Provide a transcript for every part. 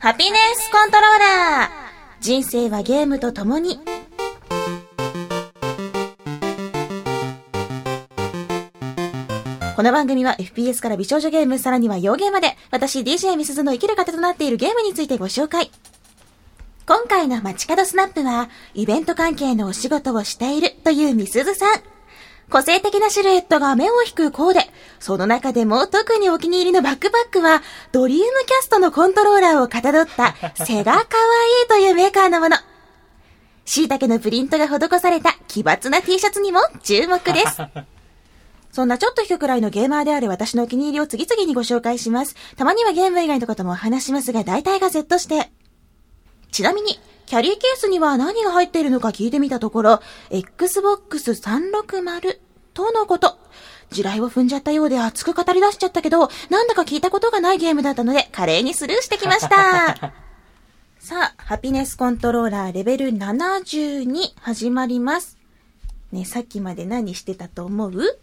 ハピネスコントローラー人生はゲームと共に。この番組は FPS から美少女ゲーム、さらには洋ゲーまで、私 DJ ミスズの生きる糧となっているゲームについてご紹介。今回の街角スナップは、イベント関係のお仕事をしているというミスズさん。個性的なシルエットが目を引くコーデ。その中でも特にお気に入りのバックパックは、ドリームキャストのコントローラーをかたどったセガかわいいというメーカーのもの。椎茸のプリントが施された奇抜な T シャツにも注目です。そんなちょっと低くらいのゲーマーである私のお気に入りを次々にご紹介します。たまにはゲーム以外のこともお話しますが、大体が Z して。ちなみに、キャリーケースには何が入っているのか聞いてみたところ、Xbox 360とのこと。地雷を踏んじゃったようで熱く語り出しちゃったけど、なんだか聞いたことがないゲームだったので、華麗にスルーしてきました。さあ、ハピネスコントローラーレベル72始まります。ね、さっきまで何してたと思う？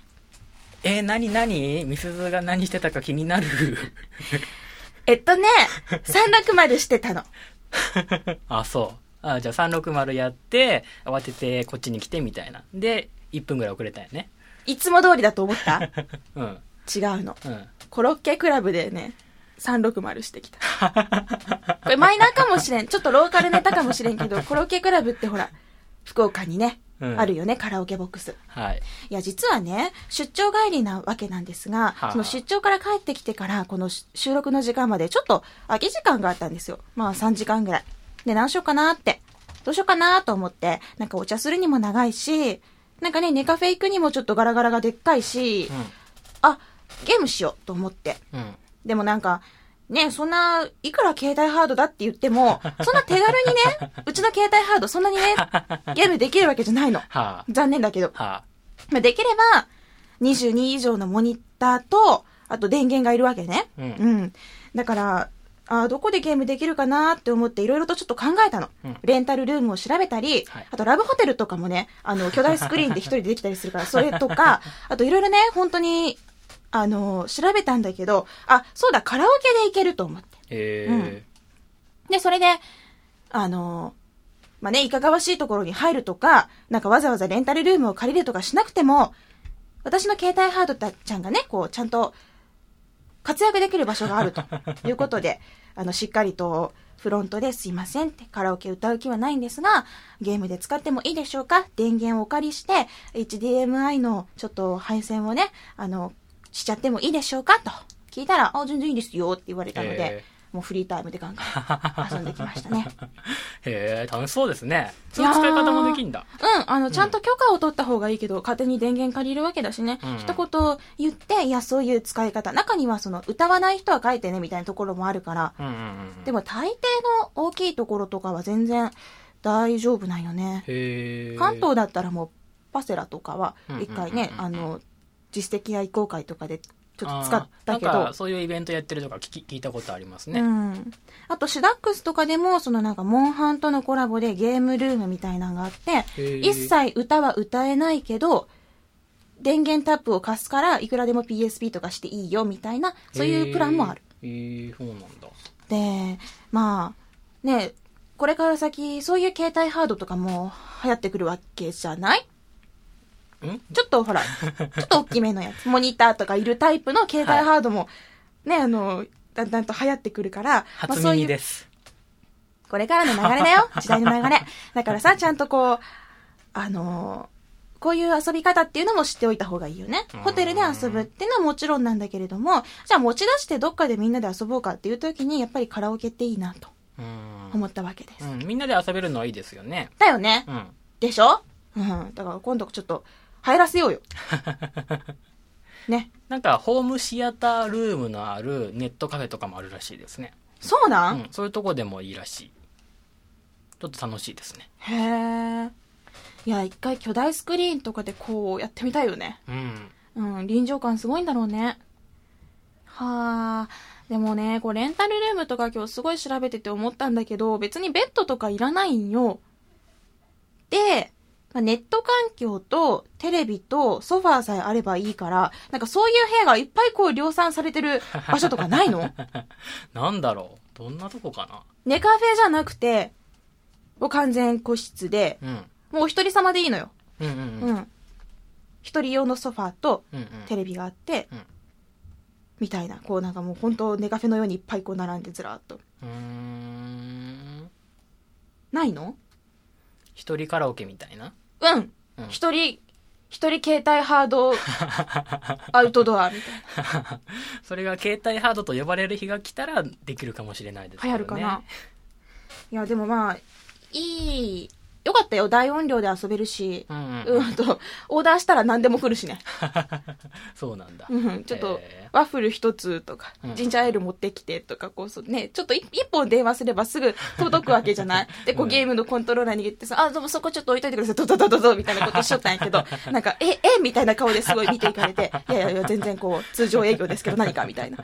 えー、なになにみすずが何してたか気になる。えっとね、360してたの。あ、そう。あ、じゃあ360やって、慌ててこっちに来てみたいな。で、1分ぐらい遅れたよね。いつも通りだと思った？うん。違うの。うん。コロッケクラブでね、360してきた。これマイナーかもしれん。ちょっとローカルネタかもしれんけど、コロッケクラブってほら、福岡にね、うんあるよね、カラオケボックス。はい。いや、実はね、出張帰りなわけなんですが、はあその出張から帰ってきてから、このし収録の時間までちょっと空き時間があったんですよ。まあ3時間ぐらい。で、何しようかなって。どうしようかなと思って、なんかお茶するにも長いし、なんかね、ネカフェ行くにもちょっとガラガラがでっかいし、あ、ゲームしようと思って。うん。うん。でもなんか、ね、そんな、いくら携帯ハードだって言っても、そんな手軽にね、うちの携帯ハードそんなにね、ゲームできるわけじゃないの。はあ。残念だけど。はまあできれば、22以上のモニターと、あと電源がいるわけね。うんだから、あーどこでゲームできるかなって思っていろいろとちょっと考えたの。うんレンタルルームを調べたり、はいあとラブホテルとかもね、あの、巨大スクリーンで一人でできたりするから、それとか、あといろいろね、本当に、あの、調べたんだけど、あ、そうだ、カラオケで行けると思って。えうん。で、それで、あの、まあ、ね、いかがわしいところに入るとか、なんかわざわざレンタルルームを借りるとかしなくても、私の携帯ハードちゃんがね、こう、ちゃんと活躍できる場所があると いうことで、あの、しっかりとフロントですいませんってカラオケ歌う気はないんですが、ゲームで使ってもいいでしょうか？電源をお借りして、HDMI のちょっと配線をね、あの、しちゃってもいいでしょうか？と聞いたら、あ、全然いいですよって言われたので、へもうフリータイムでガンガン 遊んできましたね。へえ、楽しそうですね。そういう使い方もできんだ。うん、あの、ちゃんと許可を取った方がいいけど、勝手に電源借りるわけだしね。うん一言言って、いや、そういう使い方。中には、その、歌わない人は書いてね、みたいなところもあるから。うんうんうん。でも、大抵の大きいところとかは全然大丈夫なんよね。関東だったらもう、パセラとかはうん、一回ね、うんうんうんうんあの、実績や移行会とかで、ちょっと使ったけどあーなんか、。そういうイベントやってるとか聞き聞いたことありますね。うん。あと、シダックスとかでも、そのなんか、モンハンとのコラボでゲームルームみたいなのがあって、一切歌は歌えないけど、電源タップを貸すから、いくらでも PSP とかしていいよ、みたいな、そういうプランもある。へー。へーそうなんだ。で、まあ、ね、これから先、そういう携帯ハードとかも流行ってくるわけじゃない？んちょっとほら、ちょっと大きめのやつ、モニターとかいるタイプの携帯ハードも、ね、あの、だんだんと流行ってくるから、まあ初そういう耳です。これからの流れだよ。時代の流れ。だからさ、ちゃんとこう、あのーこういう遊び方っていうのも知っておいた方がいいよねうん。ホテルで遊ぶっていうのはもちろんなんだけれども、じゃあ持ち出してどっかでみんなで遊ぼうかっていう時に、やっぱりカラオケっていいなとうん。思ったわけです。うん、みんなで遊べるのはいいですよね。だよねう。ん。でしょ？うん。だから今度ちょっと入らせようよ。ね。なんか、ホームシアタールームのあるネットカフェとかもあるらしいですね。そうな、うんん、そういうとこでもいいらしい。ちょっと楽しいですね。へえ。いや、一回巨大スクリーンとかでこうやってみたいよね。うん。うん、臨場感すごいんだろうね。はあ。でもね、こうレンタルルームとか今日すごい調べてて思ったんだけど、別にベッドとかいらないんよ。で、まあネット環境とテレビとソファーさえあればいいから、なんかそういう部屋がいっぱいこう量産されてる 場所とかないの？なんだろどんなとこかなネカフェじゃなくて、もう完全個室で、うん。もうお一人様でいいのよ。うんうんううん。ん。一人用のソファーとうんうん。テレビがあって、うんみたいな、こうなんかもう本当ネカフェのようにいっぱいこう並んでずらーっと。うーん。ないの？一人カラオケみたいなうんうん。一、人、一人携帯ハードアウトドアみたいな。それが携帯ハードと呼ばれる日が来たらできるかもしれないですね。流行るかな。いや、でもまあ、いい、よかったよ。大音量で遊べるし。うんうん。うんと、オーダーしたら何でも来るしね。そうなんだ。うん、ちょっとへ、ワッフル一つとかう、んジンジャーエール持ってきてとか、こう、そうね、ちょっと一一本電話すればすぐ届くわけじゃない で、こううんゲームのコントローラー握ってさ、あ、でもそこちょっと置いといてください、ドドドドドみたいなことしちゃったんやけど、なんか、え、えみたいな顔ですごい見ていかれて、いやいやいや、全然こう、通常営業ですけど何かみたいな。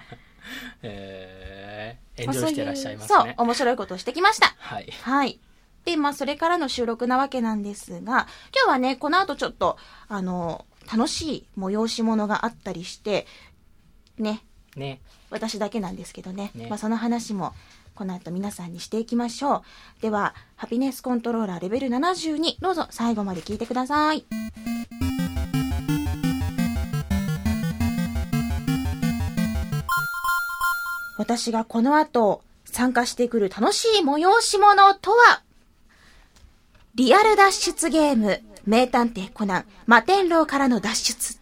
えー、エンジョイしてらっしゃいますね。そう、面白いことをしてきました。はい。はい。で、まあ、それからの収録なわけなんですが、今日はね、この後ちょっと、あの、楽しい催し物があったりして、ね、ね。私だけなんですけどね。ねまあ、その話も、この後皆さんにしていきましょう。では、ハピネスコントローラーレベル72、どうぞ最後まで聞いてください。私がこの後参加してくる楽しい催し物とは、リアル脱出ゲーム、名探偵コナン、摩天楼からの脱出。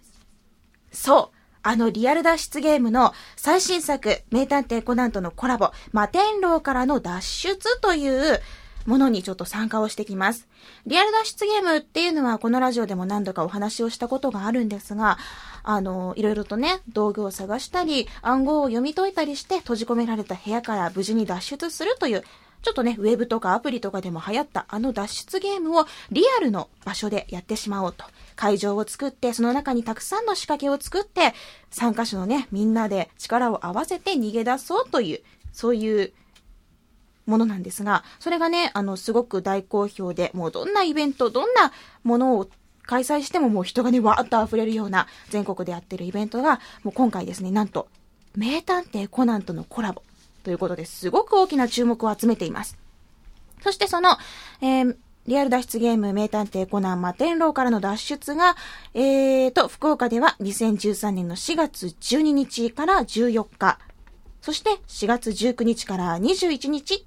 そう。あのリアル脱出ゲームの最新作、名探偵コナンとのコラボ、摩天楼からの脱出というものにちょっと参加をしてきます。リアル脱出ゲームっていうのはこのラジオでも何度かお話をしたことがあるんですが、あの、いろいろとね、道具を探したり、暗号を読み解いたりして閉じ込められた部屋から無事に脱出するという、ちょっとね、ウェブとかアプリとかでも流行ったあの脱出ゲームをリアルの場所でやってしまおうと。会場を作って、その中にたくさんの仕掛けを作って、参加者のね、みんなで力を合わせて逃げ出そうという、そういうものなんですが、それがね、あの、すごく大好評で、もうどんなイベント、どんなものを開催してももう人がね、わーっと溢れるような全国でやってるイベントが、もう今回ですね、なんと、名探偵コナンとのコラボということですごく大きな注目を集めています。そしてその、えーリアル脱出ゲーム名探偵コナン摩天楼からの脱出が、えーと、福岡では2013年の4月12日から14日、そして4月19日から21日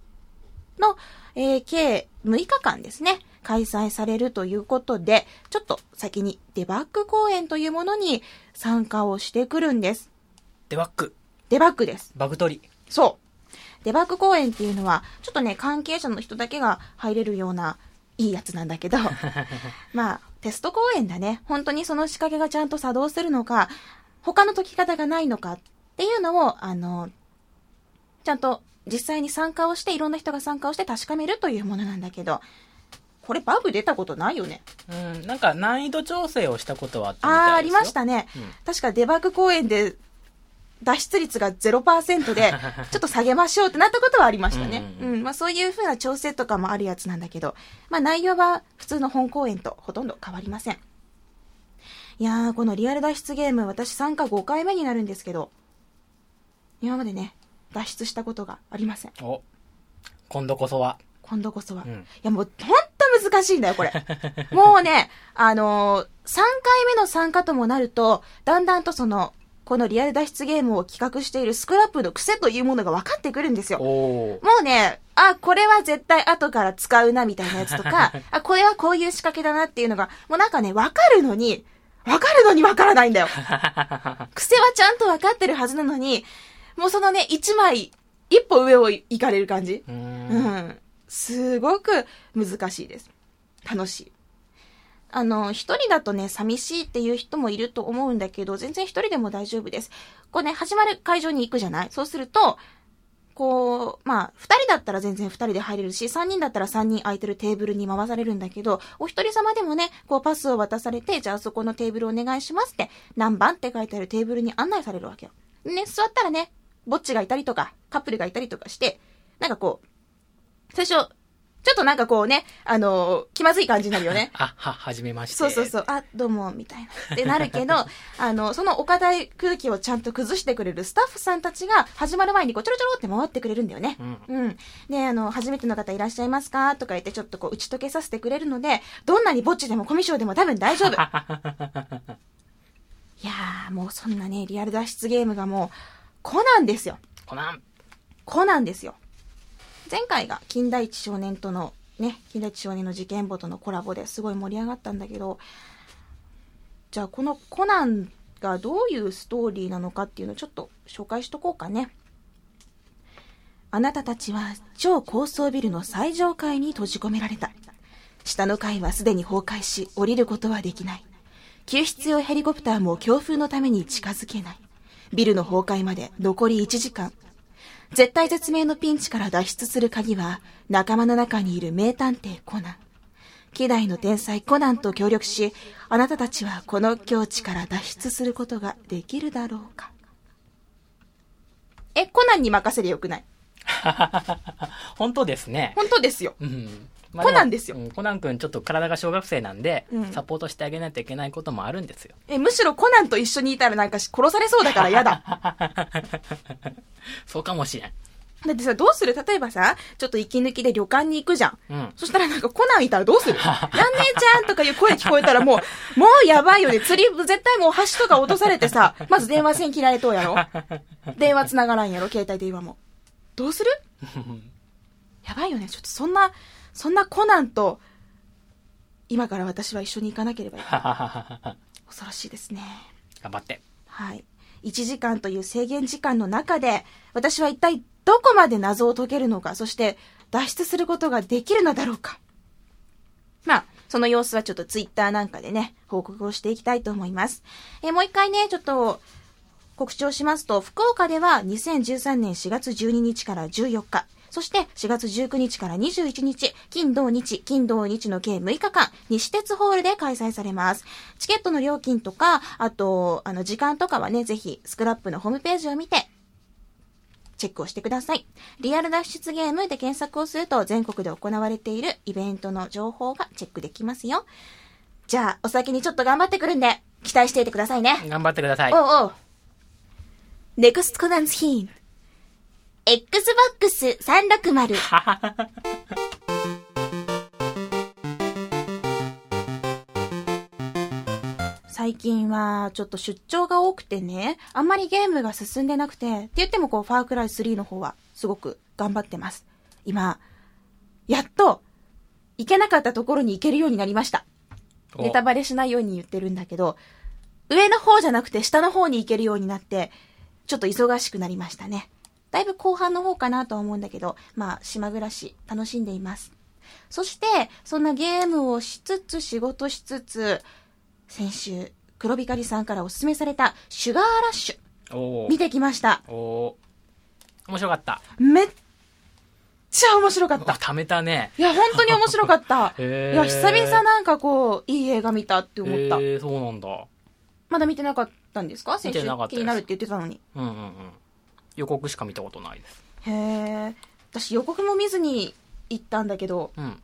の、えー計6日間ですね、開催されるということで、ちょっと先にデバッグ公演というものに参加をしてくるんです。デバッグ。デバッグです。バグ取り。そう。デバッグ公演っていうのは、ちょっとね、関係者の人だけが入れるような、いいやつなんだけど、まあ、テスト公演だね。本当にその仕掛けがちゃんと作動するのか、他の解き方がないのかっていうのを、あの、ちゃんと実際に参加をして、いろんな人が参加をして確かめるというものなんだけど、これバグ出たことないよね。うん、なんか難易度調整をしたことはあったみああー、ありたいですよ。ましたね。うん確かデバッグ公演で脱出率が0%で、ちょっと下げましょうってなったことはありましたね。ううんまあそういう風な調整とかもあるやつなんだけど、まあ内容は普通の本公演とほとんど変わりません。いやー、このリアル脱出ゲーム、私参加5回目になるんですけど、今までね、脱出したことがありません。お、今度こそは。今度こそは。うんいや、もう、ほんと難しいんだよ、これ。もうね、あのー、3回目の参加ともなると、だんだんとその、このリアル脱出ゲームを企画しているスクラップの癖というものが分かってくるんですよ。もうね、あ、これは絶対後から使うな、みたいなやつとか、あ、これはこういう仕掛けだなっていうのが、もうなんかね、分かるのに、分かるのに分からないんだよ。癖はちゃんと分かってるはずなのに、もうそのね、一枚、一歩上を行かれる感じ。うー。うんん。すごく難しいです。楽しい。あの、一人だとね、寂しいっていう人もいると思うんだけど、全然一人でも大丈夫です。こうね、始まる会場に行くじゃない？そうすると、こう、まあ、二人だったら全然二人で入れるし、三人だったら三人空いてるテーブルに回されるんだけど、お一人様でもね、こうパスを渡されて、じゃあそこのテーブルお願いしますって、何番って書いてあるテーブルに案内されるわけよ。ね、座ったらね、ぼっちがいたりとか、カップルがいたりとかして、なんかこう、最初、ちょっとなんかこうね、あの、気まずい感じになるよね。あ、は、はじめまして。そうそうそう、あ、どうも、みたいな。ってなるけど、あの、そのお堅い空気をちゃんと崩してくれるスタッフさんたちが始まる前にこうちょろちょろって回ってくれるんだよね。うん。うん。で、あの、初めての方いらっしゃいますかとか言ってちょっとこう打ち解けさせてくれるので、どんなにぼっちでもコミュ障でも多分大丈夫。いやー、もうそんなね、リアル脱出ゲームがもう、コナンですよ。コナン。コナンですよ。前回が金田一少年とのね、金田一少年の事件簿とのコラボですごい盛り上がったんだけど、じゃあこのコナンがどういうストーリーなのかっていうのをちょっと紹介しとこうかね。あなたたちは超高層ビルの最上階に閉じ込められた。下の階はすでに崩壊し、降りることはできない。救出用ヘリコプターも強風のために近づけない。ビルの崩壊まで残り1時間。絶対絶命のピンチから脱出する鍵は、仲間の中にいる名探偵コナン。希代の天才コナンと協力し、あなたたちはこの境地から脱出することができるだろうか。え、コナンに任せりゃよくない？本当ですね。本当ですよ。うん。コナンですようんコナン君ちょっと体が小学生なんで、うんサポートしてあげないといけないこともあるんですよ。え、むしろコナンと一緒にいたらなんかし殺されそうだから嫌だ。そうかもしれん。だってさ、どうする？例えばさ、ちょっと息抜きで旅館に行くじゃん。うん。そしたらなんかコナンいたらどうする？なんねえちゃんとかいう声聞こえたらもう、もうやばいよね。釣り、絶対もう橋とか落とされてさ、まず電話線切られとうやろ電話繋がらんやろ携帯電話も。どうする？やばいよね。ちょっとそんな、そんなコナンと、今から私は一緒に行かなければいけない。恐ろしいですね。頑張って。はい。1時間という制限時間の中で、私は一体どこまで謎を解けるのか、そして脱出することができるのだろうか。まあ、その様子はちょっとツイッターなんかでね、報告をしていきたいと思います。えーもう一回ね、ちょっと告知をしますと、福岡では2013年4月12日から14日、そして4月19日から21日、金土日、金土日の計6日間、西鉄ホールで開催されます。チケットの料金とか、あと、あの、時間とかはね、ぜひ、スクラップのホームページを見て、チェックをしてください。リアル脱出ゲームで検索をすると、全国で行われているイベントの情報がチェックできますよ。じゃあ、お先にちょっと頑張ってくるんで、期待していてくださいね。頑張ってください。おうおう。NEXT Conan's Hint Xbox 360最近はちょっと出張が多くてね、あんまりゲームが進んでなくて、って言ってもこう、ファークライ3の方はすごく頑張ってます。今、やっと、行けなかったところに行けるようになりました。おネタバレしないように言ってるんだけど、上の方じゃなくて下の方に行けるようになって、ちょっと忙しくなりましたね。だいぶ後半の方かなとは思うんだけど、まあ、島暮らし楽しんでいます。そして、そんなゲームをしつつ仕事しつつ、先週、黒光りさんからおすすめされたシュガーラッシュ、お見てきました。おお面白かった。めっちゃ面白かっあ、た。貯めたね。いや、本当に面白かった。いや、久々なんかこう、いい映画見たって思った。えー、そうなんだ。まだ見てなかったんですか？先週気になるって言ってたのに。うんうんうん。予告しか見たことないです。へえ。私予告も見ずに行ったんだけど、うん。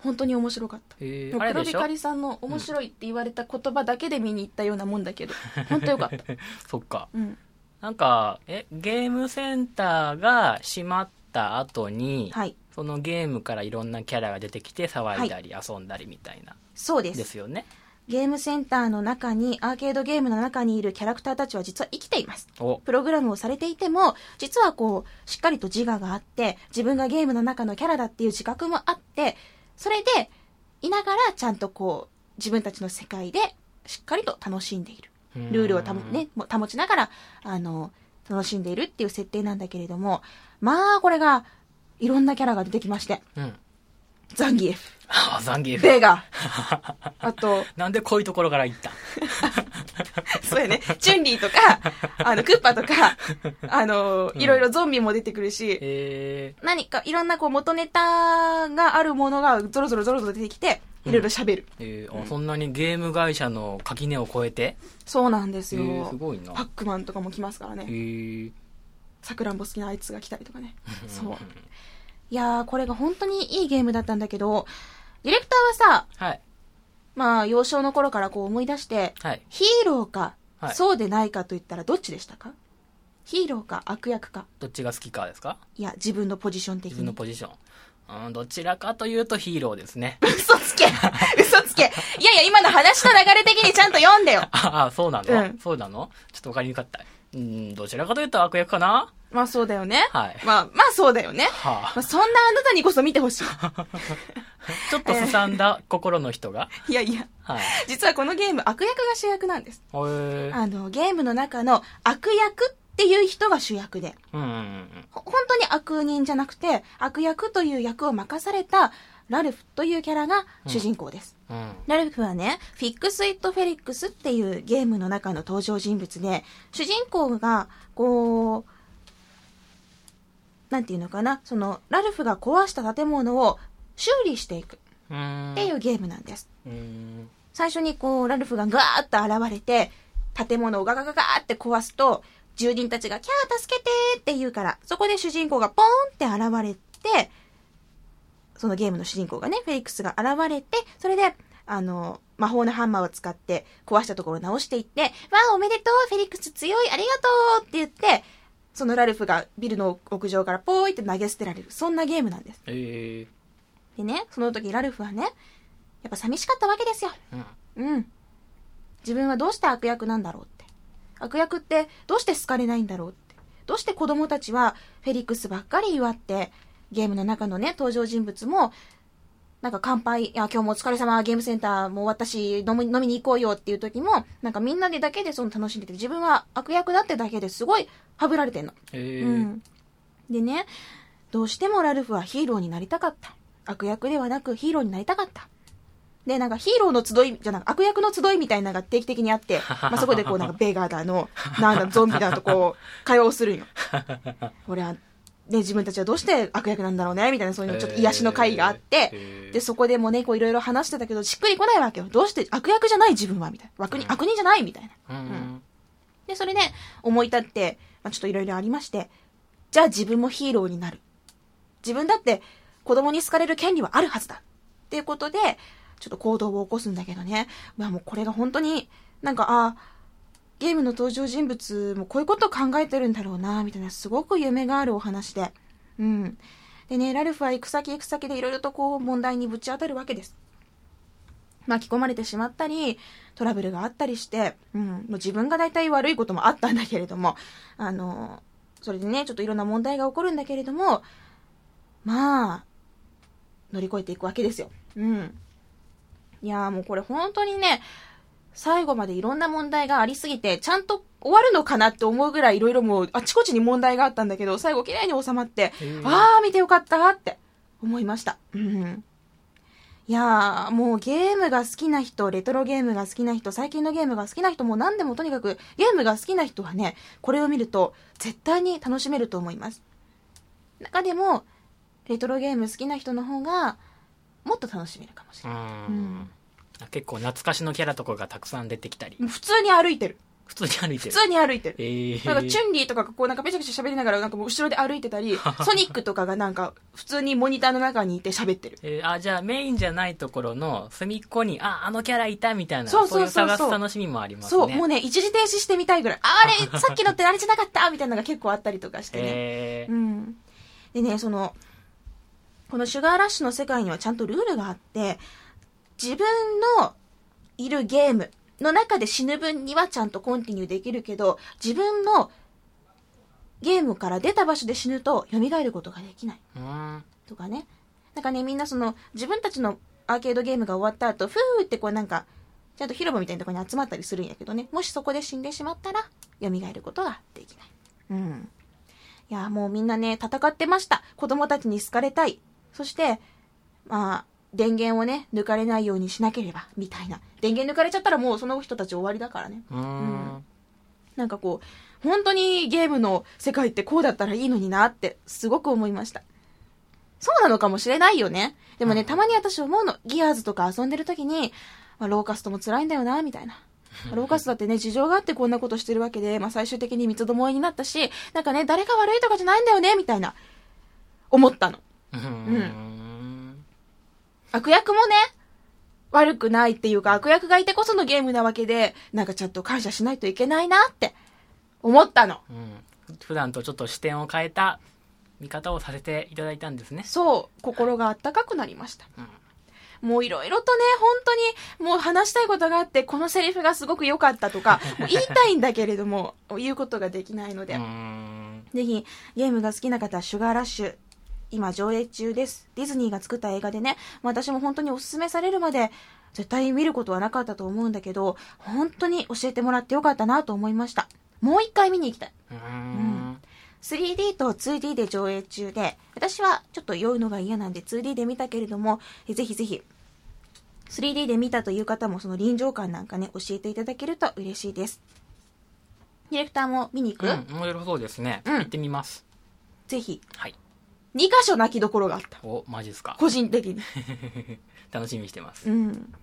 本当に面白かった。黒あれでしょ？光さんの面白いって言われた言葉だけで見に行ったようなもんだけど、本当よかった。そっか。うん。なんか、え、ゲームセンターが閉まった後に、はい。そのゲームからいろんなキャラが出てきて騒いだり遊んだりみたいな、そうです。ですよね。ゲームセンターの中に、アーケードゲームの中にいるキャラクターたちは実は生きています。お、プログラムをされていても、実はこう、しっかりと自我があって、自分がゲームの中のキャラだっていう自覚もあって、それで、いながらちゃんとこう、自分たちの世界でしっかりと楽しんでいる。ルールをたも、ね、も保ちながら、あの、楽しんでいるっていう設定なんだけれども、まあ、これが、いろんなキャラが出てきまして、うん。ザンギエフ、あ、ザンギエフ。ベガ、あと、なんでこういうところから行った？そうやね、チュンリーとか、あの、クッパとか、あの、いろいろゾンビも出てくるし、え何かいろんなこう元ネタがあるものがゾロゾロゾロゾロ出てきて、いろいろ喋る。ー、えー。あそんなにゲーム会社の垣根を越えて？そうなんですよ。えーすごいな。パックマンとかも来ますからえね。ー、さくらんぼ好きなあいつが来たりとかね。そう。いやー、これが本当にいいゲームだったんだけど、ディレクターはさ、はい。まあ、幼少の頃からこう思い出して、はい。ヒーローか、はいそうでないかと言ったらどっちでしたか？ヒーローか悪役か。どっちが好きかですか？いや、自分のポジション的自分のに。ポジション。うん、どちらかというとヒーローですね。嘘つけ嘘つけいやいや、今の話の流れ的にちゃんと読んでよああ、そうなの、うんそうなの？ちょっとわかりにくかった。うん、どちらかというと悪役かな？まあそうだよね。はいまあ、まあそうだよね。はまあ、そんなあなたにこそ見てほしい。あ。ちょっとすさんだ心の人が？いやいや、はい。実はこのゲーム悪役が主役なんです。あの、ゲームの中の悪役っていう人が主役で、うん本当に悪人じゃなくて、悪役という役を任されたラルフというキャラが主人公です。うん。ラルフはね、フィックス・イット・フェリックスっていうゲームの中の登場人物で、主人公が、こう、なんていうのかな、その、ラルフが壊した建物を修理していくうん。っていうゲームなんです。うん。最初にこう、ラルフがガーッと現れて、建物をガガガガーって壊すと、住人たちがキャー助けてーって言うから、そこで主人公がポーンって現れて、そのゲームの主人公がね、フェリックスが現れて、それで、あの、魔法のハンマーを使って壊したところを直していって、わあ、おめでとうフェリックス強いありがとうって言って、そのラルフがビルの屋上からポーイって投げ捨てられる。そんなゲームなんです。ええでね、その時ラルフはね、やっぱ寂しかったわけですよ。うん。うん。自分はどうして悪役なんだろうって。悪役ってどうして好かれないんだろうって。どうして子供たちはフェリックスばっかり祝って、ゲームの中のね、登場人物も、なんか乾杯、いや、今日もお疲れ様、ゲームセンターもう終わったし、飲み飲みに行こうよっていう時も、なんかみんなでだけでその楽しんでて、自分は悪役だってだけですごいはぶられてんの。ええうん。でね、どうしてもラルフはヒーローになりたかった。悪役ではなくヒーローになりたかった。で、なんかヒーローの集い、じゃなく悪役の集いみたいなのが定期的にあって、まあ、そこでこうなんかベガーだの、なんだ、ゾンビだとこう、会話をするんよ。俺は、ね、自分たちはどうして悪役なんだろうね、みたいなそういうのちょっと癒しの会があって、へーで、そこでもね、こういろいろ話してたけど、しっくりこないわけよ。どうして悪役じゃない自分は、みたいな。悪人、悪人じゃないみたいな。うん。で、それで思い立って、まあ、ちょっといろいろありまして、じゃあ自分もヒーローになる。自分だって子供に好かれる権利はあるはずだ。っていうことで、ちょっと行動を起こすんだけどね。まあもうこれが本当になんか、あゲームの登場人物もこういうことを考えてるんだろうな、みたいなすごく夢があるお話で。うん。でね、ラルフは行く先行く先でいろいろとこう問題にぶち当たるわけです。巻き込まれてしまったり、トラブルがあったりして、うん、もう自分が大体悪いこともあったんだけれども、あの、それでね、ちょっといろんな問題が起こるんだけれども、まあ、乗り越えていくわけですよ。うん。いやーもうこれ本当にね、最後までいろんな問題がありすぎて、ちゃんと終わるのかなって思うぐらいいろいろもうあちこちに問題があったんだけど、最後綺麗に収まって、あー見てよかったって思いました。うん。いやー、もうゲームが好きな人、レトロゲームが好きな人、最近のゲームが好きな人、もう何でもとにかくゲームが好きな人はね、これを見ると絶対に楽しめると思います。中でも、レトロゲーム好きな人の方が、もっと楽しめるかもしうれない。ん。結構懐かしのキャラとかがたくさん出てきたり。普通に歩いてる。普通に歩いてる。普通に歩いてる。ええなんか、チュンリーとかがこうなんかペチャペチャ喋りながらなんかもう後ろで歩いてたり、ソニックとかがなんか普通にモニターの中にいて喋ってる。えーあ、じゃあメインじゃないところの隅っこに、あ、あのキャラいたみたいな、そうそうそうそういう探す楽しみもありますそう、ね。もうね、一時停止してみたいぐらい。ああれ、さっきのってあれじゃなかったみたいなのが結構あったりとかしてね。えーうん。でね、その、このシュガーラッシュの世界にはちゃんとルールがあって、自分のいるゲームの中で死ぬ分にはちゃんとコンティニューできるけど、自分のゲームから出た場所で死ぬと蘇ることができない。うん。とかね。なんかね、みんなその、自分たちのアーケードゲームが終わった後、ふーってこうなんか、ちゃんと広場みたいなところに集まったりするんやけどね。もしそこで死んでしまったら、蘇ることができない。うん。いや、もうみんなね、戦ってました。子供たちに好かれたい。そして、まあ、電源をね、抜かれないようにしなければ、みたいな。電源抜かれちゃったらもうその人たち終わりだからね。うん。んなんかこう、本当にゲームの世界ってこうだったらいいのになって、すごく思いました。そうなのかもしれないよね。でもね、たまに私思うの。ギアーズとか遊んでる時に、まあ、ローカストも辛いんだよな、みたいな。ローカストだってね、事情があってこんなことしてるわけで、まあ最終的に三つどもえになったし、なんかね、誰が悪いとかじゃないんだよね、みたいな、思ったの。うん悪役もね、悪くないっていうか悪役がいてこそのゲームなわけで、なんかちゃんと感謝しないといけないなって思ったの。うん。普段とちょっと視点を変えた見方をさせていただいたんですね。そう、心があったかくなりました。うん。もういろいろとね、本当にもう話したいことがあって、このセリフがすごく良かったとか、もう言いたいんだけれども、言うことができないので。ぜひゲームが好きな方はシュガーラッシュ、今上映中です。ディズニーが作った映画でね、私も本当におすすめされるまで、絶対見ることはなかったと思うんだけど、本当に教えてもらってよかったなと思いました。もう一回見に行きたい。うーん。3D と 2D で上映中で、私はちょっと酔うのが嫌なんで 2D で見たけれども、えぜひぜひ、3D で見たという方もその臨場感なんかね、教えていただけると嬉しいです。ディレクターも見に行く、うん、面白そうですね。うん行ってみます。ぜひ。はい。2箇所泣きどころがあった。お、マジですか。個人的に。楽しみにしてます。うん。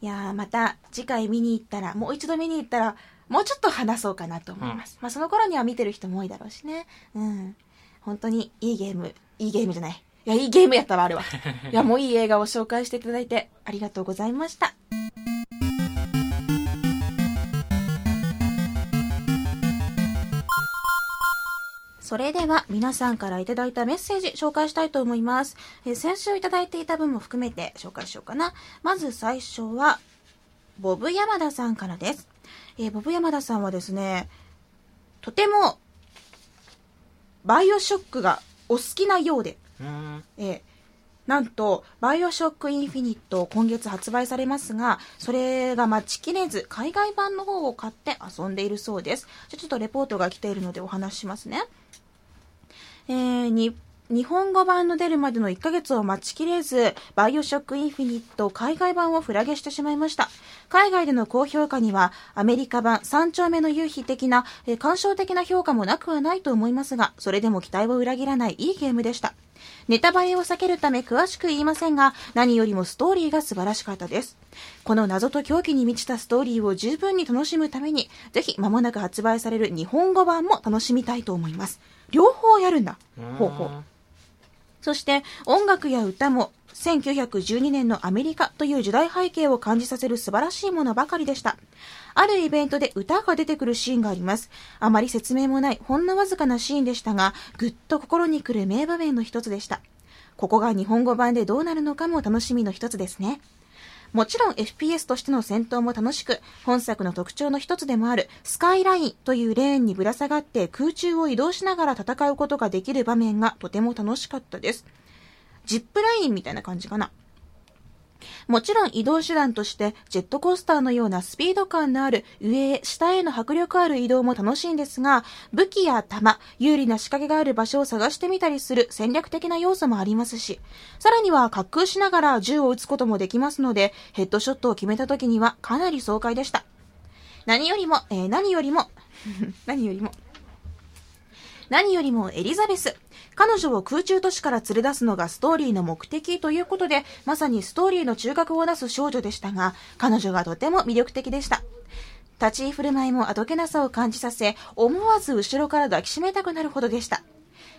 いやー、また次回見に行ったら、もう一度見に行ったら、もうちょっと話そうかなと思います。まあその頃には見てる人も多いだろうしね。うん。本当にいいゲーム、いいゲームじゃない。いや、いいゲームやったわ、あれは。いや、もういい映画を紹介していただいてありがとうございました。それでは皆さんからいただいたメッセージ紹介したいと思います。えー先週いただいていた分も含めて紹介しようかな。まず最初は、ボブ山田さんからです。えーボブ山田さんはですね、とても、バイオショックがお好きなようで。えーなんと、バイオショックインフィニット今月発売されますが、それが待ちきれず、海外版の方を買って遊んでいるそうです。じゃあちょっとレポートが来ているのでお話ししますね。えー日本語版の出るまでの1ヶ月を待ちきれず、バイオショックインフィニット海外版をフラゲしてしまいました。海外での高評価には、アメリカ版三丁目の夕日的な、え感傷的な評価もなくはないと思いますが、それでも期待を裏切らないいいゲームでした。ネタバレを避けるため詳しく言いませんが、何よりもストーリーが素晴らしかったです。この謎と狂気に満ちたストーリーを十分に楽しむために、ぜひ間もなく発売される日本語版も楽しみたいと思います。両方やるんだ。ほうほう。そして音楽や歌も1912年のアメリカという時代背景を感じさせる素晴らしいものばかりでした。あるイベントで歌が出てくるシーンがあります。あまり説明もないほんのわずかなシーンでしたが、ぐっと心に来る名場面の一つでした。ここが日本語版でどうなるのかも楽しみの一つですね。もちろん FPS としての戦闘も楽しく、本作の特徴の一つでもあるスカイラインというレーンにぶら下がって空中を移動しながら戦うことができる場面がとても楽しかったです。ジップラインみたいな感じかな。もちろん移動手段としてジェットコースターのようなスピード感のある上へ下への迫力ある移動も楽しいんですが、武器や弾、有利な仕掛けがある場所を探してみたりする戦略的な要素もありますし、さらには滑空しながら銃を撃つこともできますので、ヘッドショットを決めた時にはかなり爽快でした。何よりも、えー何よりも、何よりも、何よりもエリザベス。彼女を空中都市から連れ出すのがストーリーの目的ということで、まさにストーリーの中核を出す少女でしたが、彼女がとても魅力的でした。立ち居振る舞いもあどけなさを感じさせ、思わず後ろから抱きしめたくなるほどでした。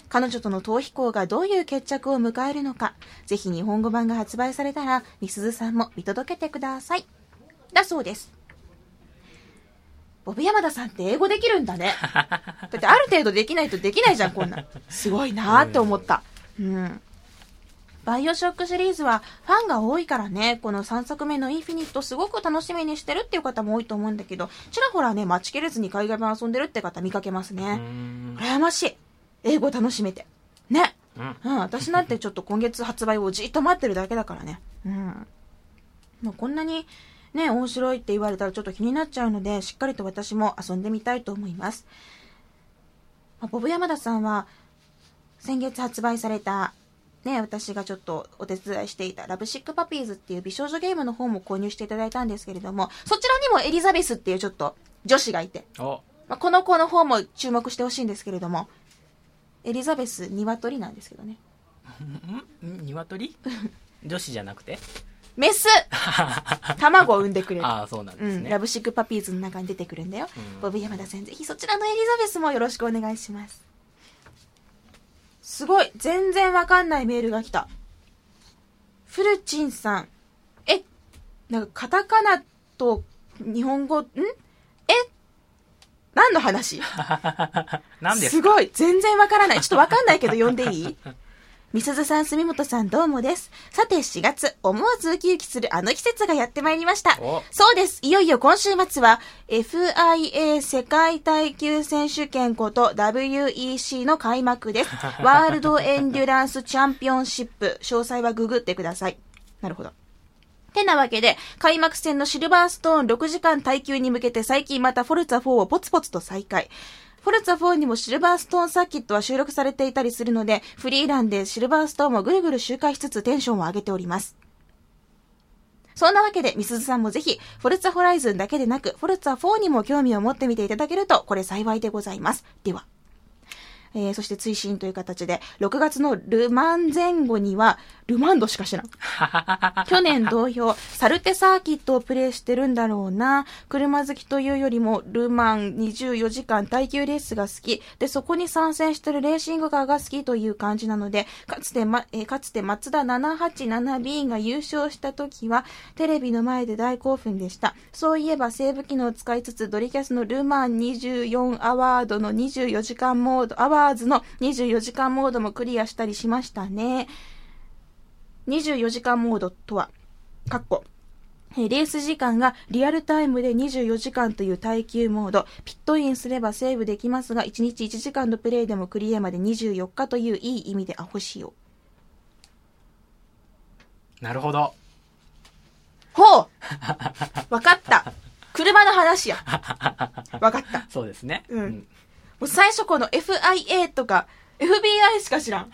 彼女との逃避行がどういう決着を迎えるのか、ぜひ日本語版が発売されたら、みすずさんも見届けてください。だそうです。ボブ山田さんって英語できるんだね。だってある程度できないとできないじゃん、こんなん。すごいなーって思った。うん。バイオショックシリーズはファンが多いからね、この3作目のインフィニットすごく楽しみにしてるっていう方も多いと思うんだけど、ちらほらね、待ちきれずに海外版遊んでるって方見かけますね。ん。羨ましい。英語楽しめて。ね。うん。うん、私なんてちょっと今月発売をじっと待ってるだけだからね。うん。もうこんなにね、面白いって言われたらちょっと気になっちゃうので、しっかりと私も遊んでみたいと思います。まあボブ山田さんは、先月発売された、ね、私がちょっとお手伝いしていたラブシックパピーズっていう美少女ゲームの方も購入していただいたんですけれども、そちらにもエリザベスっていうちょっと女子がいて、お、まあ、この子の方も注目してほしいんですけれども、エリザベス鶏なんですけどね。鶏 女子じゃなくて？メス 卵を産んでくれる。ああ、そうなんうん、ですね。ラブシックパピーズの中に出てくるんだよ。うんボブ山田さん、ぜひそちらのエリザベスもよろしくお願いします。すごい全然わかんないメールが来た。フルチンさん。え、なんかカタカナと日本語、ん？え？何の話？何ですか？すごい。全然わからない。ちょっとわかんないけど読んでいい？みすずさん、住本さん、どうもです。さて、4月、思わずウキウキするあの季節がやってまいりましたお。そうです。いよいよ今週末は、FIA 世界耐久選手権こと WEC の開幕です。ワールドエンデュランスチャンピオンシップ。詳細はググってください。なるほど。てなわけで、開幕戦のシルバーストーン6時間耐久に向けて最近またフォルツァ4をポツポツと再開。フォルツァ4にもシルバーストーンサーキットは収録されていたりするので、フリーランでシルバーストーンもぐるぐる周回しつつテンションを上げております。そんなわけで、みすずさんもぜひ、フォルツァホライズンだけでなく、フォルツァ4にも興味を持ってみていただけると、これ幸いでございます。では。えー、そして追伸という形で、6月のルマン前後には、ルマンドしか知らん。去年同様、サルテサーキットをプレイしてるんだろうな。車好きというよりも、ルマン24時間耐久レースが好き。で、そこに参戦してるレーシングカーが好きという感じなので、かつて、ま、えーかつて松田 787B が優勝した時は、テレビの前で大興奮でした。そういえば、セーブ機能を使いつつ、ドリキャスのルマン24アワードの24時間モード、アワーズの24時間モードもクリアしたりしましたね。24時間モードとは、かっこ、えーレース時間がリアルタイムで24時間という耐久モード。ピットインすればセーブできますが、1日1時間のプレイでもクリアまで24日といういい意味でアホしよなるほど。う。ほうわかった。車の話や。わかった。そうですね。うんもう最初この FIA とか FBI しか知らん。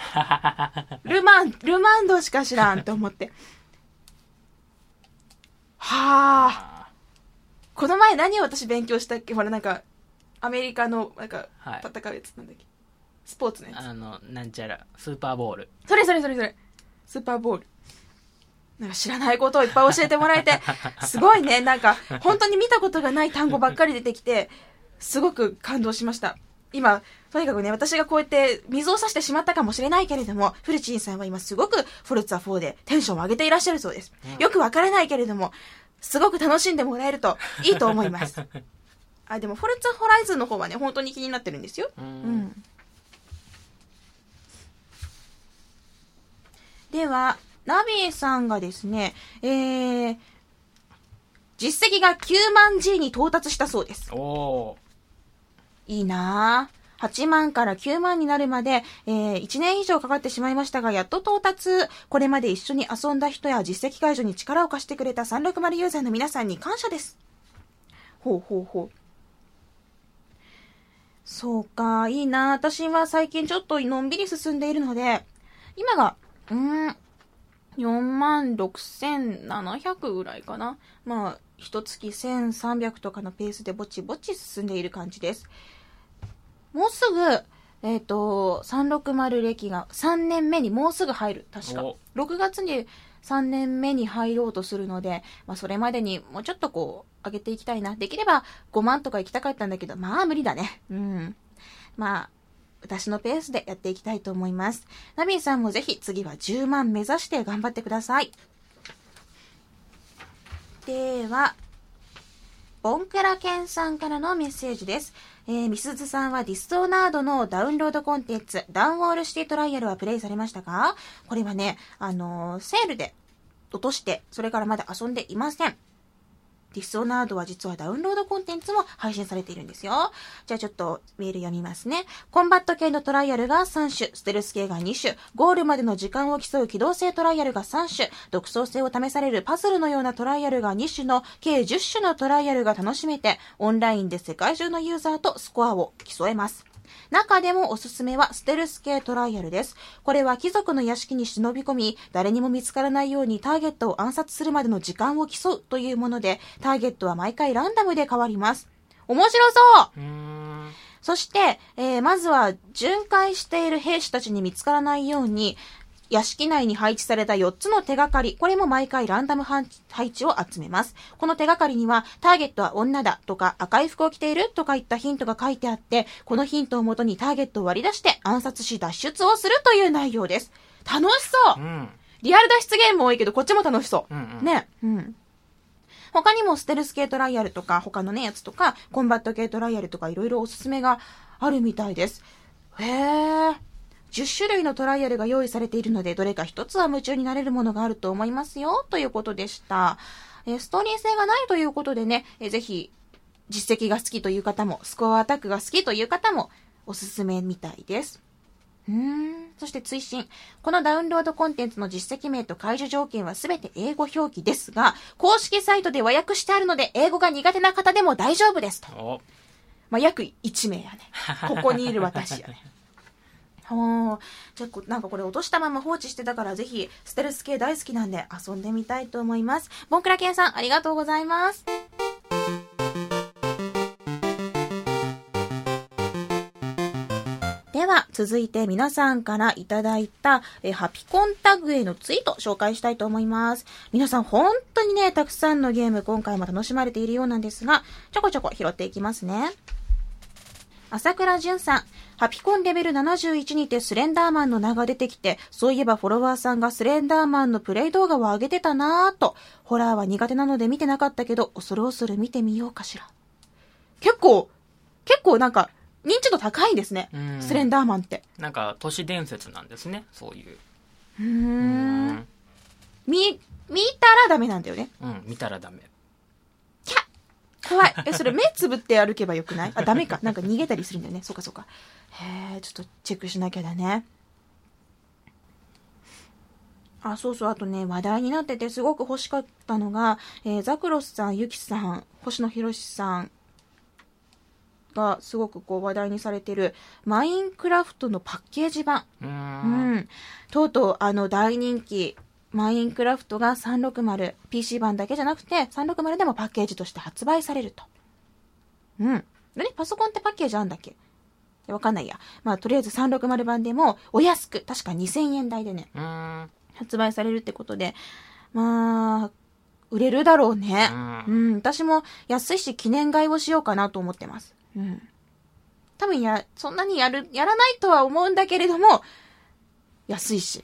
ルマン、ルマンドしか知らんと思って。はあ。あこの前何を私勉強したっけ？ほらなんか、アメリカの、なんか、はい戦うやつなんだっけ？スポーツのやーあの、なんちゃら、スーパーボール。つ。それそれそれそれ。スーパーボール。なんか知らないことをいっぱい教えてもらえて、すごいね。なんか、本当に見たことがない単語ばっかり出てきて、すごく感動しました。今、とにかくね、私がこうやって水を差してしまったかもしれないけれども、フルチンさんは今すごくフォルツァ4でテンションを上げていらっしゃるそうです。よくわからないけれども、すごく楽しんでもらえるといいと思います。あ、でもフォルツァホライズンの方はね、本当に気になってるんですよ。う。うんん。では、ナビさんがですね、えー、実績が9万 G に到達したそうです。おー。いいなぁ。8万から9万になるまで、えー、1年以上かかってしまいましたが、やっと到達。これまで一緒に遊んだ人や実績解除に力を貸してくれた360ユーザーの皆さんに感謝です。ほうほうほう。そうか、いいな私は最近ちょっとのんびり進んでいるので、今が、うーん、4万6700ぐらいかな。まあ、一月1300とかのペースでぼちぼち進んでいる感じです。もうすぐ、えっ、と、360歴が3年目にもうすぐ入る。確かお。6月に3年目に入ろうとするので、まあ、それまでにもうちょっとこう、上げていきたいな。できれば5万とか行きたかったんだけど、まあ無理だね。うん。まあ、私のペースでやっていきたいと思います。ナビーさんもぜひ次は10万目指して頑張ってください。では、ボンクラケンさんからのメッセージです。えー、みすずさんはディストーナードのダウンロードコンテンツ、ダウンウォールシティトライアルはプレイされましたか？これはね、あのーセールで落として、それからまだ遊んでいません。ディスオナードは実はダウンロードコンテンツも配信されているんですよ。じゃあちょっとメール読みますね。コンバット系のトライアルが3種、ステルス系が2種、ゴールまでの時間を競う機動性トライアルが3種、独創性を試されるパズルのようなトライアルが2種の計10種のトライアルが楽しめて、オンラインで世界中のユーザーとスコアを競えます。中でもおすすめはステルス系トライアルです。これは貴族の屋敷に忍び込み、誰にも見つからないようにターゲットを暗殺するまでの時間を競うというもので、ターゲットは毎回ランダムで変わります。面白そう。そして、えーまずは巡回している兵士たちに見つからないように、屋敷内に配置された4つの手がかり、これも毎回ランダム配置を集めます。この手がかりには、ターゲットは女だとか赤い服を着ているとかいったヒントが書いてあって、このヒントをもとにターゲットを割り出して暗殺し脱出をするという内容です。楽しそううん。リアル脱出ゲーム多いけど、こっちも楽しそう。うんうんね。うん。他にもステルス系トライアルとか、他のね、やつとか、コンバット系トライアルとか、いろいろおすすめがあるみたいです。へえ。10種類のトライアルが用意されているので、どれか一つは夢中になれるものがあると思いますよ、ということでした。えーストーリー性がないということでね、えーぜひ、実績が好きという方も、スコアアタックが好きという方も、おすすめみたいです。うーん。そして追伸。このダウンロードコンテンツの実績名と解除条件はすべて英語表記ですが、公式サイトで和訳してあるので、英語が苦手な方でも大丈夫ですと。おまあ、約1名やね。ここにいる私やね。ほー。じゃ、なんかこれ落としたまま放置してたから、ぜひ、ステルス系大好きなんで遊んでみたいと思います。ボンクラケンさん、ありがとうございます。では、続いて皆さんからいただいた、えーハピコンタグへのツイート紹介したいと思います。皆さん本当にね、たくさんのゲーム今回も楽しまれているようなんですが、ちょこちょこ拾っていきますね。朝倉淳さん。ハピコンレベル71にてスレンダーマンの名が出てきて、そういえばフォロワーさんがスレンダーマンのプレイ動画を上げてたなぁと。ホラーは苦手なので見てなかったけど、恐る恐る見てみようかしら。結構、結構なんか、認知度高いんですねう。んスレンダーマンって。なんか都市伝説なんですねそういううん見、見たらダメなんだよね。うん見たらダメ怖い。え、それ目つぶって歩けばよくない？あ、ダメか。なんか逃げたりするんだよね。そうかそうか。へえ、ちょっとチェックしなきゃだね。あ、そうそう。あとね、話題になっててすごく欲しかったのが、えーザクロスさん、ユキさん、星野博さんがすごくこう話題にされてる、マインクラフトのパッケージ版。うん。とうとう、あの、大人気、マインクラフトが360、PC 版だけじゃなくて、360でもパッケージとして発売されると。うん。何パソコンってパッケージあんだっけ？わかんないや。まあ、とりあえず360版でも、お安く、確か2000円台でね、発売されるってことで、まあ、売れるだろうね。ううん、私も安いし記念買いをしようかなと思ってます。うん。多分や、そんなにやる、やらないとは思うんだけれども、安いし、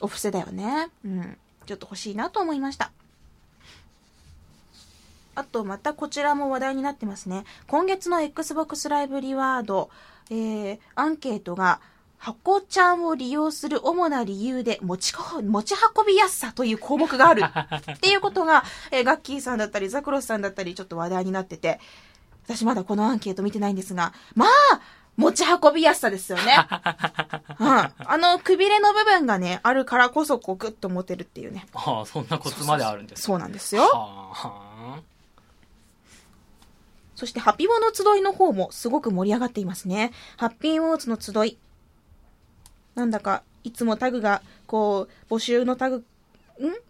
お布施だよね。うん。ちょっと欲しいなと思いました。あと、またこちらも話題になってますね。今月の Xbox ライブリワード、えー、アンケートが、箱ちゃんを利用する主な理由で持ちこ、持ち運びやすさという項目がある っていうことが、えーガッキーさんだったり、ザクロスさんだったり、ちょっと話題になってて、私まだこのアンケート見てないんですが、まあ、持ち運びやすさですよね。うん。あの、くびれの部分がね、あるからこそ、こう、グッと持てるっていうね。ああそんなコツまであるんですそうなんですよ。はあそして、ハッピーウォーの集いの方もすごく盛り上がっていますね。ハッピーウォーズの集い。なんだか、いつもタグが、こう、募集のタグ、ん？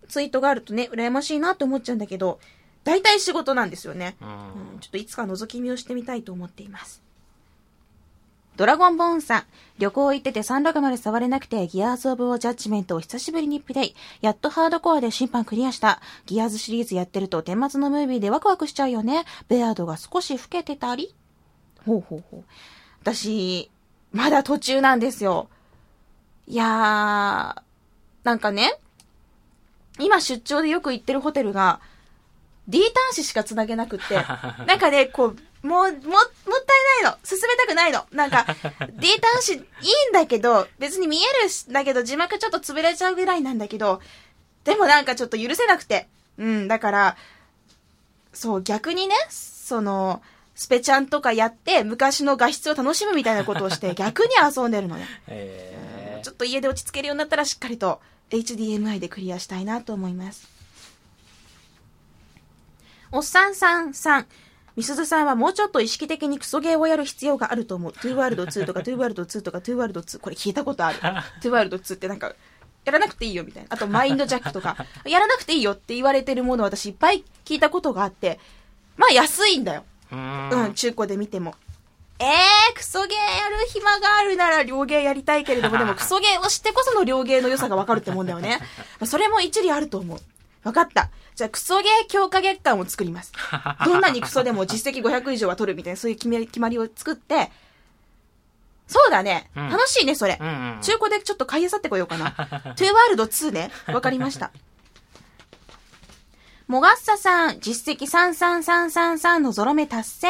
ツイートがあるとね、羨ましいなって思っちゃうんだけど、大体仕事なんですよね。うんうんちょっといつか覗き見をしてみたいと思っています。ドラゴンボーンさん、旅行行ってて360触れなくて、ギアーズ・オブ・オ・ジャッジメントを久しぶりにプレイ。やっとハードコアで審判クリアした。ギアーズシリーズやってると、天末のムービーでワクワクしちゃうよね。ベアードが少し老けてたりほうほうほう。私、まだ途中なんですよ。いやー、なんかね、今出張でよく行ってるホテルが、D 端子しか繋げなくって、なんかね、こう、もう、も、もったいないの。進めたくないの。なんか、D 端子いいんだけど、別に見えるし、だけど字幕ちょっと潰れちゃうぐらいなんだけど、でもなんかちょっと許せなくて。うん、だから、そう、逆にね、その、スペチャンとかやって、昔の画質を楽しむみたいなことをして、逆に遊んでるのね。えちょっと家で落ち着けるようになったらしっかりと HDMI でクリアしたいなと思います。おっさんさんさん。みすずさんはもうちょっと意識的にクソゲーをやる必要があると思う。トゥーワールド2とかトゥーワールド2とかトゥーワールド2。これ聞いたことある。トゥーワールド2ってなんか、やらなくていいよみたいな。あとマインドジャックとか、やらなくていいよって言われてるものを私いっぱい聞いたことがあって、まあ安いんだよ。ー、うーうんん、中古で見ても。えー、クソゲーやる暇があるなら良ゲーやりたいけれども、でもクソゲーをしてこその良ゲーの良さがわかるってもんだよね。まあそれも一理あると思う。わかった。じゃあ、クソゲー強化月間を作ります。どんなにクソでも実績500以上は取るみたいな、そういう決め決まりを作って、そうだね。うん楽しいね、それ。うんうん。中古でちょっと買い漁ってこようかな。トゥーワールド2ね。わかりました。もがっささん、実績33333のゾロ目達成。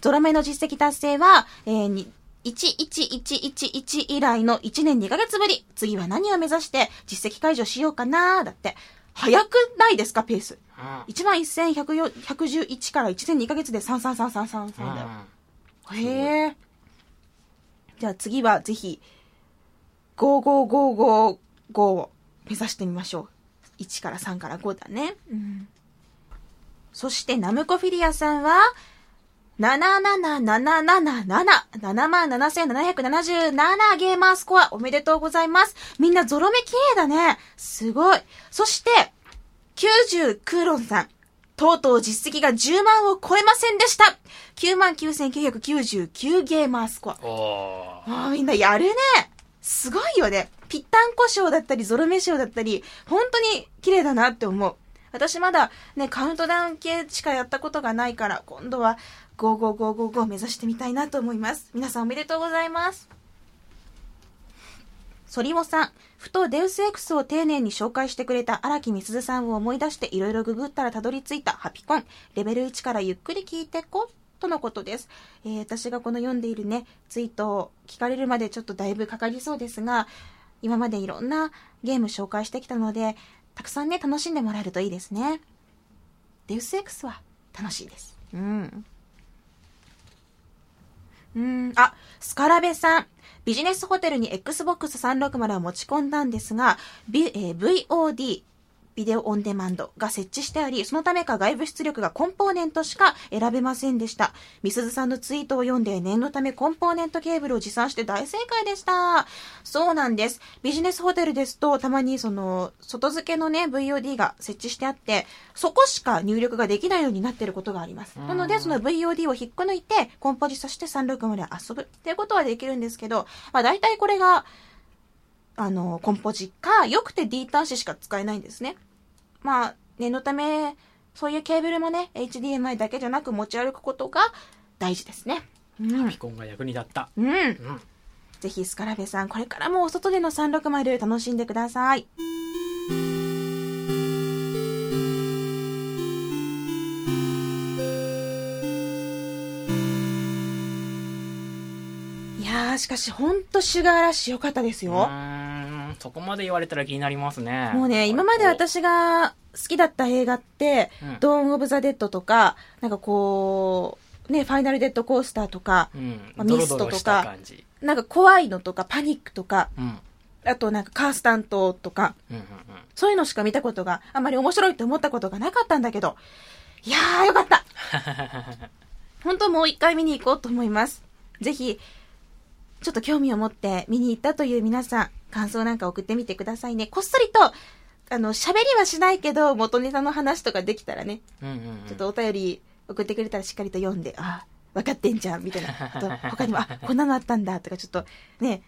ゾロ目の実績達成は、えー、に11111以来の1年2ヶ月ぶり。次は何を目指して実績解除しようかなだって。早くないですか、ペース。うん11,111から1年2ヶ月で33333だよ。へえ。じゃあ次はぜひ、55555を目指してみましょう。1から3から5だね。うん。そして、ナムコフィリアさんは、77777、77,777ゲーマースコアおめでとうございます。みんなゾロ目綺麗だね。すごい。そして、90クーロンさん。とうとう実績が10万を超えませんでした。99,999ゲーマースコア。ああ、みんなやるね。すごいよね。ぴったんこ賞だったり、ゾロ目賞だったり、本当に綺麗だなって思う。私まだね、カウントダウン系しかやったことがないから、今度は55555を目指してみたいなと思います。皆さんおめでとうございます。ソリモさん、ふとデウス X を丁寧に紹介してくれた荒木みすずさんを思い出していろいろググったらたどり着いたハピコン。レベル1からゆっくり聞いてこ、とのことです。えー私がこの読んでいるね、ツイートを聞かれるまでちょっとだいぶかかりそうですが、今までいろんなゲーム紹介してきたので、たくさんね、楽しんでもらえるといいですね。デウス X は楽しいです。うん。うん、あ、スカラベさん。ビジネスホテルに Xbox 360を持ち込んだんですが、ビえー VOD、ビデオオンデマンドが設置してあり、そのためか外部出力がコンポーネントしか選べませんでした。みすずさんのツイートを読んで念のためコンポーネントケーブルを持参して大正解でした。そうなんです。ビジネスホテルですと、たまにその、外付けのね、VOD が設置してあって、そこしか入力ができないようになっていることがあります。なので、その VOD を引っこ抜いて、コンポジさせて360で遊ぶっていうことはできるんですけど、まあ大体これが、あの、コンポジか、よくて D 端子しか使えないんですね。まあ、念のため、そういうケーブルもね、HDMI だけじゃなく持ち歩くことが大事ですね。うんピ。コンが役に立った。うん。うん。ぜひスカラベさん、これからもお外での360楽しんでください。いやー、しかしほんとシュガーラッシュ良かったですうよ。そこまで言われたら気になりますね。もうね、今まで私が好きだった映画って、うんドーン・オブ・ザ・デッドとか、なんかこう、ね、ファイナル・デッド・コースターとか、うん、まミストとかドロした感じ。なんか怖いのとか、パニックとか、うん。あとなんかカースタントとか、うんうんそういうのしか見たことが、あまり面白いって思ったことがなかったんだけど、いやーよかった 本当もう一回見に行こうと思います。ぜひ、ちょっと興味を持って見に行ったという皆さん、感想なんか送ってみてくださいね。こっそりと、あの、喋りはしないけど、元ネタの話とかできたらね、うん。うんうんうんちょっとお便り送ってくれたらしっかりと読んで、あ、分かってんじゃん、みたいな。あと、他にも、あ、こんなのあったんだ、とかちょっとね、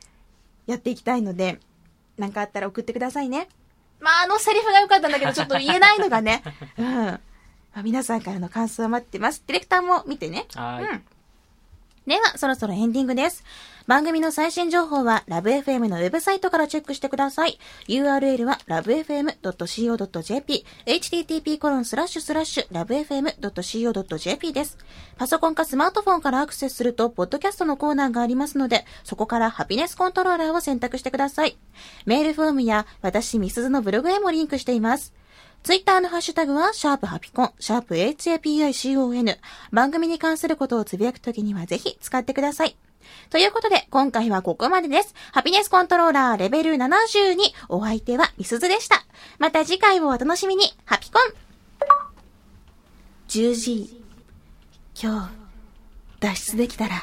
やっていきたいので、なんかあったら送ってくださいね。まあ、あのセリフが良かったんだけど、ちょっと言えないのがね。うん。まあ、皆さんからの感想を待ってます。ディレクターも見てね。はーいうん。では、そろそろエンディングです。番組の最新情報は、ラブ f m のウェブサイトからチェックしてください。URL は、lovefm.co.jp、http コロンスラッシュスラッシュ、lovefm.co.jp です。パソコンかスマートフォンからアクセスすると、ポッドキャストのコーナーがありますので、そこからハピネスコントローラーを選択してください。メールフォームや、私、みすずのブログへもリンクしています。ツイッターのハッシュタグは、シャープハピコン、シャープ HAPICON。番組に関することをつぶやくときにはぜひ使ってください。ということで、今回はここまでです。ハピネスコントローラーレベル72。お相手はみすずでした。また次回をお楽しみに。ハピコン !10 時、今日、脱出できたら、